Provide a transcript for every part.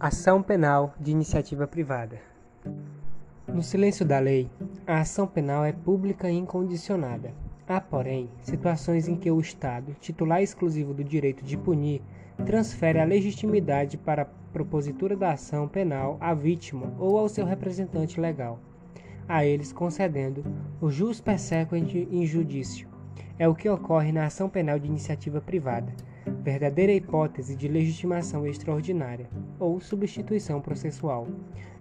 Ação penal de iniciativa privada. No silêncio da lei, a ação penal é pública e incondicionada. Há, porém, situações em que o Estado, titular exclusivo do direito de punir, transfere a legitimidade para a propositura da ação penal à vítima ou ao seu representante legal, a eles concedendo o jus persequent in judicio. É o que ocorre na ação penal de iniciativa privada verdadeira hipótese de legitimação extraordinária ou substituição processual,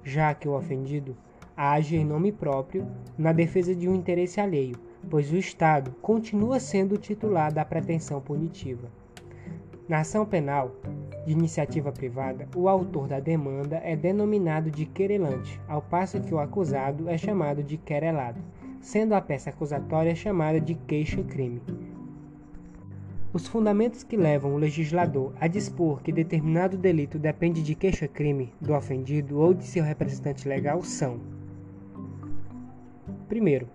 já que o ofendido age em nome próprio na defesa de um interesse alheio, pois o Estado continua sendo o titular da pretensão punitiva. Na ação penal de iniciativa privada, o autor da demanda é denominado de querelante, ao passo que o acusado é chamado de querelado, sendo a peça acusatória chamada de queixa-crime. Os fundamentos que levam o legislador a dispor que determinado delito depende de queixa-crime do ofendido ou de seu representante legal são: Primeiro,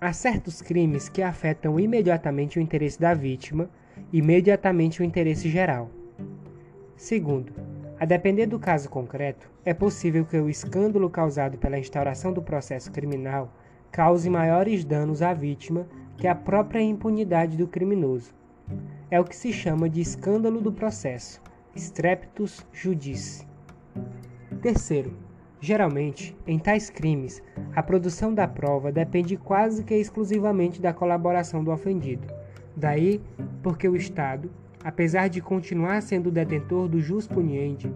há certos crimes que afetam imediatamente o interesse da vítima, imediatamente o interesse geral. Segundo, a depender do caso concreto, é possível que o escândalo causado pela instauração do processo criminal cause maiores danos à vítima que a própria impunidade do criminoso é o que se chama de escândalo do processo, streptus judice. Terceiro, geralmente, em tais crimes, a produção da prova depende quase que exclusivamente da colaboração do ofendido. Daí, porque o Estado, apesar de continuar sendo detentor do jus puniendi,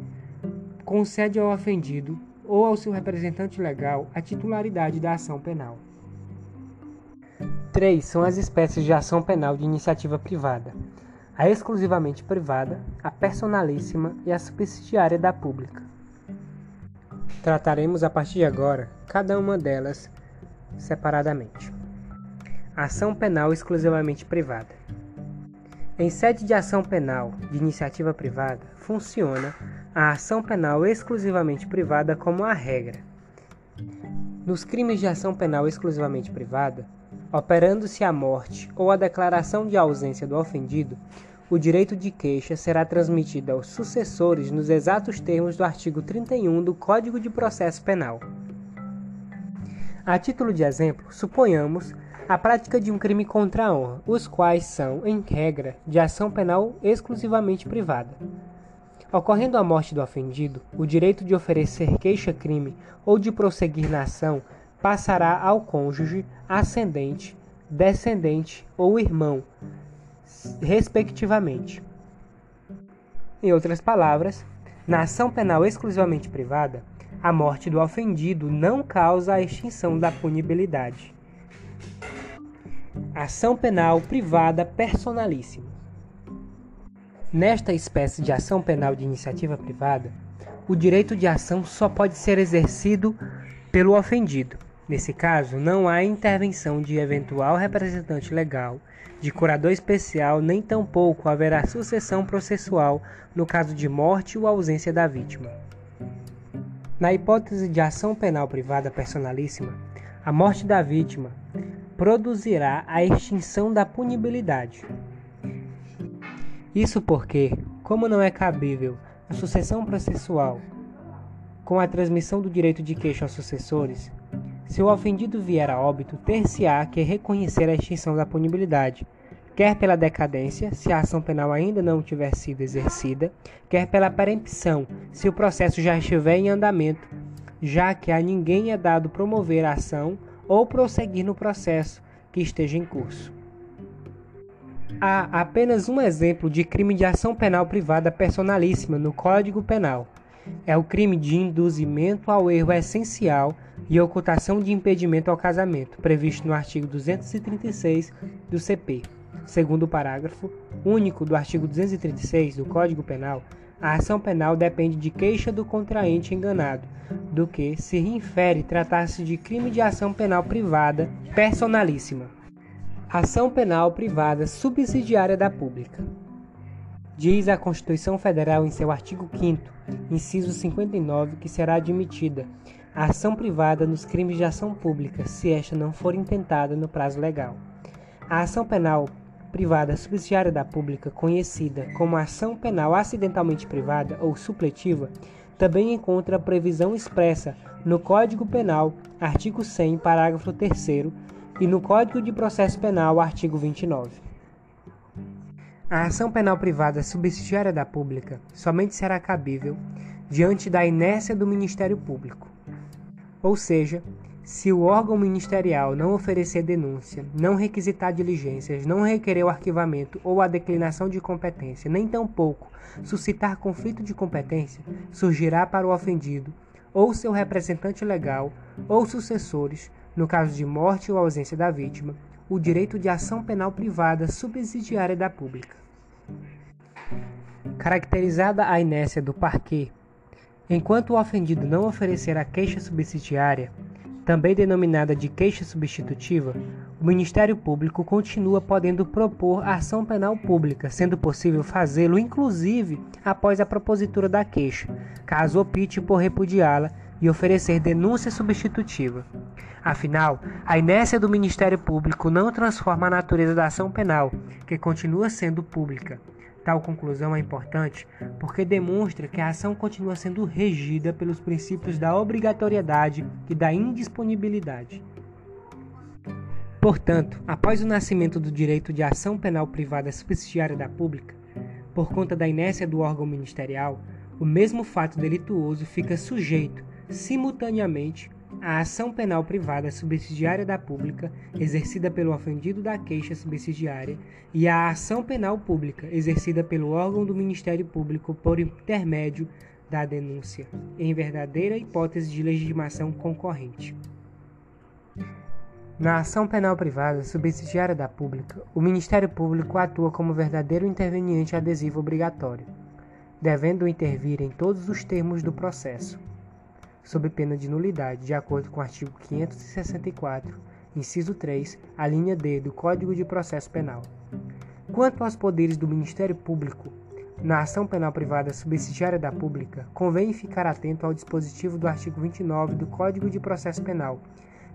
concede ao ofendido ou ao seu representante legal a titularidade da ação penal. Três são as espécies de ação penal de iniciativa privada: a exclusivamente privada, a personalíssima e a subsidiária da pública. Trataremos a partir de agora cada uma delas separadamente. Ação penal exclusivamente privada. Em sede de ação penal de iniciativa privada, funciona a ação penal exclusivamente privada como a regra. Nos crimes de ação penal exclusivamente privada, Operando-se a morte ou a declaração de ausência do ofendido, o direito de queixa será transmitido aos sucessores nos exatos termos do artigo 31 do Código de Processo Penal. A título de exemplo, suponhamos a prática de um crime contra a honra, os quais são, em regra, de ação penal exclusivamente privada. Ocorrendo a morte do ofendido, o direito de oferecer queixa-crime ou de prosseguir na ação passará ao cônjuge, ascendente, descendente ou irmão, respectivamente. Em outras palavras, na ação penal exclusivamente privada, a morte do ofendido não causa a extinção da punibilidade. Ação penal privada personalíssima. Nesta espécie de ação penal de iniciativa privada, o direito de ação só pode ser exercido pelo ofendido, Nesse caso, não há intervenção de eventual representante legal, de curador especial, nem tampouco haverá sucessão processual no caso de morte ou ausência da vítima. Na hipótese de ação penal privada personalíssima, a morte da vítima produzirá a extinção da punibilidade. Isso porque, como não é cabível a sucessão processual com a transmissão do direito de queixa aos sucessores, se o ofendido vier a óbito, ter-se-á que reconhecer a extinção da punibilidade, quer pela decadência, se a ação penal ainda não tiver sido exercida, quer pela perempção, se o processo já estiver em andamento, já que a ninguém é dado promover a ação ou prosseguir no processo que esteja em curso. Há apenas um exemplo de crime de ação penal privada personalíssima no Código Penal. É o crime de induzimento ao erro essencial e ocultação de impedimento ao casamento, previsto no artigo 236 do CP. Segundo o parágrafo único do artigo 236 do Código Penal, a ação penal depende de queixa do contraente enganado, do que se infere tratar-se de crime de ação penal privada personalíssima. Ação penal privada subsidiária da pública. Diz a Constituição Federal em seu artigo 5 inciso 59, que será admitida a ação privada nos crimes de ação pública, se esta não for intentada no prazo legal. A ação penal privada subsidiária da pública, conhecida como ação penal acidentalmente privada ou supletiva, também encontra previsão expressa no Código Penal, artigo 100, parágrafo 3 e no Código de Processo Penal, artigo 29. A ação penal privada subsidiária da pública somente será cabível diante da inércia do Ministério Público. Ou seja, se o órgão ministerial não oferecer denúncia, não requisitar diligências, não requerer o arquivamento ou a declinação de competência, nem tampouco suscitar conflito de competência, surgirá para o ofendido ou seu representante legal ou sucessores, no caso de morte ou ausência da vítima, o direito de ação penal privada subsidiária da pública. Caracterizada a inércia do parquê, enquanto o ofendido não oferecer a queixa subsidiária, também denominada de queixa substitutiva, o Ministério Público continua podendo propor ação penal pública, sendo possível fazê-lo inclusive após a propositura da queixa, caso opte por repudiá-la e oferecer denúncia substitutiva. Afinal, a inércia do Ministério Público não transforma a natureza da ação penal, que continua sendo pública. Tal conclusão é importante porque demonstra que a ação continua sendo regida pelos princípios da obrigatoriedade e da indisponibilidade. Portanto, após o nascimento do direito de ação penal privada subsidiária da pública, por conta da inércia do órgão ministerial, o mesmo fato delituoso fica sujeito, simultaneamente, a ação penal privada subsidiária da pública, exercida pelo ofendido da queixa subsidiária, e a ação penal pública, exercida pelo órgão do Ministério Público por intermédio da denúncia, em verdadeira hipótese de legitimação concorrente. Na ação penal privada subsidiária da pública, o Ministério Público atua como verdadeiro interveniente adesivo obrigatório, devendo intervir em todos os termos do processo sob pena de nulidade, de acordo com o artigo 564, inciso 3, a linha D do Código de Processo Penal. Quanto aos poderes do Ministério Público, na ação penal privada subsidiária da pública, convém ficar atento ao dispositivo do artigo 29 do Código de Processo Penal,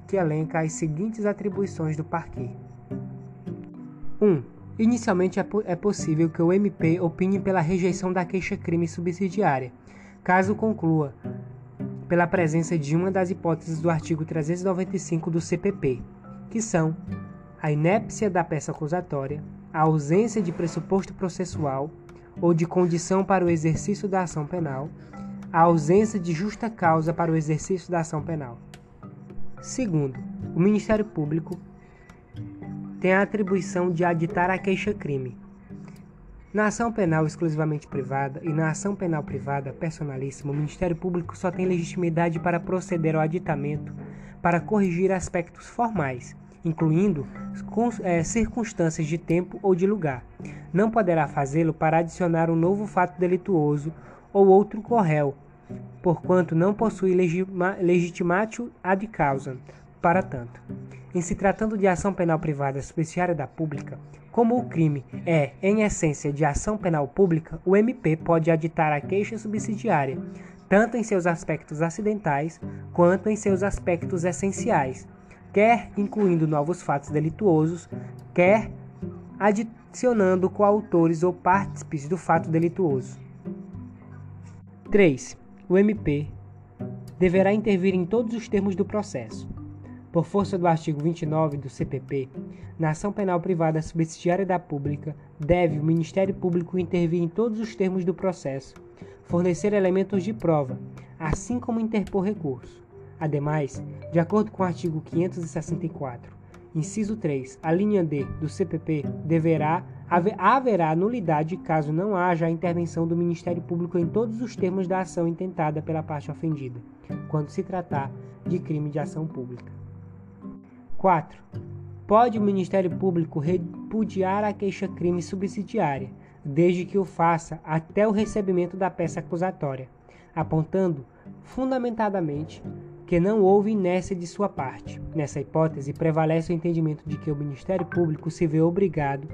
que elenca as seguintes atribuições do parquê. 1. Um, inicialmente é, é possível que o MP opine pela rejeição da queixa-crime subsidiária, caso conclua pela presença de uma das hipóteses do artigo 395 do CPP, que são a inépcia da peça acusatória, a ausência de pressuposto processual ou de condição para o exercício da ação penal, a ausência de justa causa para o exercício da ação penal. Segundo, o Ministério Público tem a atribuição de aditar a queixa-crime, na ação penal exclusivamente privada e na ação penal privada personalíssima, o Ministério Público só tem legitimidade para proceder ao aditamento para corrigir aspectos formais, incluindo é, circunstâncias de tempo ou de lugar. Não poderá fazê-lo para adicionar um novo fato delituoso ou outro corréu, porquanto não possui legitimatio ad causa, para tanto. Em se tratando de ação penal privada subsidiária da pública, como o crime é, em essência, de ação penal pública, o MP pode aditar a queixa subsidiária, tanto em seus aspectos acidentais quanto em seus aspectos essenciais, quer incluindo novos fatos delituosos, quer adicionando coautores ou partícipes do fato delituoso. 3. O MP deverá intervir em todos os termos do processo por força do artigo 29 do CPP, na ação penal privada subsidiária da pública, deve o Ministério Público intervir em todos os termos do processo, fornecer elementos de prova, assim como interpor recurso. Ademais, de acordo com o artigo 564, inciso 3, a linha D do CPP deverá haverá nulidade caso não haja a intervenção do Ministério Público em todos os termos da ação intentada pela parte ofendida, quando se tratar de crime de ação pública. 4. Pode o Ministério Público repudiar a queixa-crime subsidiária, desde que o faça até o recebimento da peça acusatória, apontando, fundamentadamente, que não houve inércia de sua parte. Nessa hipótese, prevalece o entendimento de que o Ministério Público se vê obrigado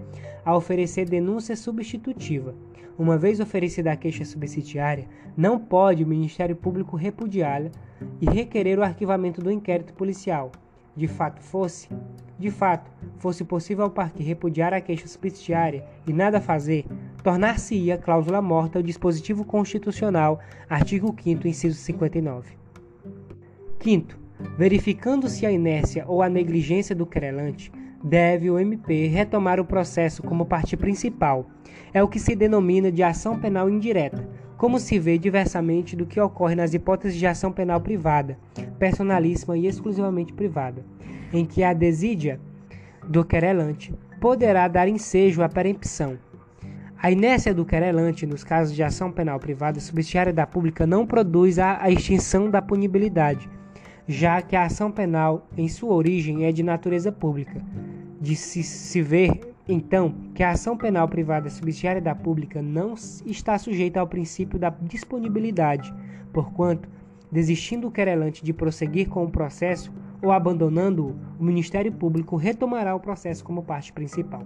a oferecer denúncia substitutiva. Uma vez oferecida a queixa subsidiária, não pode o Ministério Público repudiá-la e requerer o arquivamento do inquérito policial, de fato fosse, de fato, fosse possível ao parque repudiar a queixa subsidiária e nada fazer, tornar-se-ia cláusula morta o dispositivo constitucional, artigo 5 inciso 59. Quinto, verificando-se a inércia ou a negligência do querelante, deve o MP retomar o processo como parte principal. É o que se denomina de ação penal indireta, como se vê diversamente do que ocorre nas hipóteses de ação penal privada, personalíssima e exclusivamente privada, em que a desídia do querelante poderá dar ensejo à perempção. A inércia do querelante nos casos de ação penal privada subsidiária da pública não produz a extinção da punibilidade, já que a ação penal, em sua origem, é de natureza pública. De se, se ver, então, que a ação penal privada subsidiária da pública não está sujeita ao princípio da disponibilidade, porquanto, desistindo o querelante de prosseguir com o processo ou abandonando-o, o Ministério Público retomará o processo como parte principal.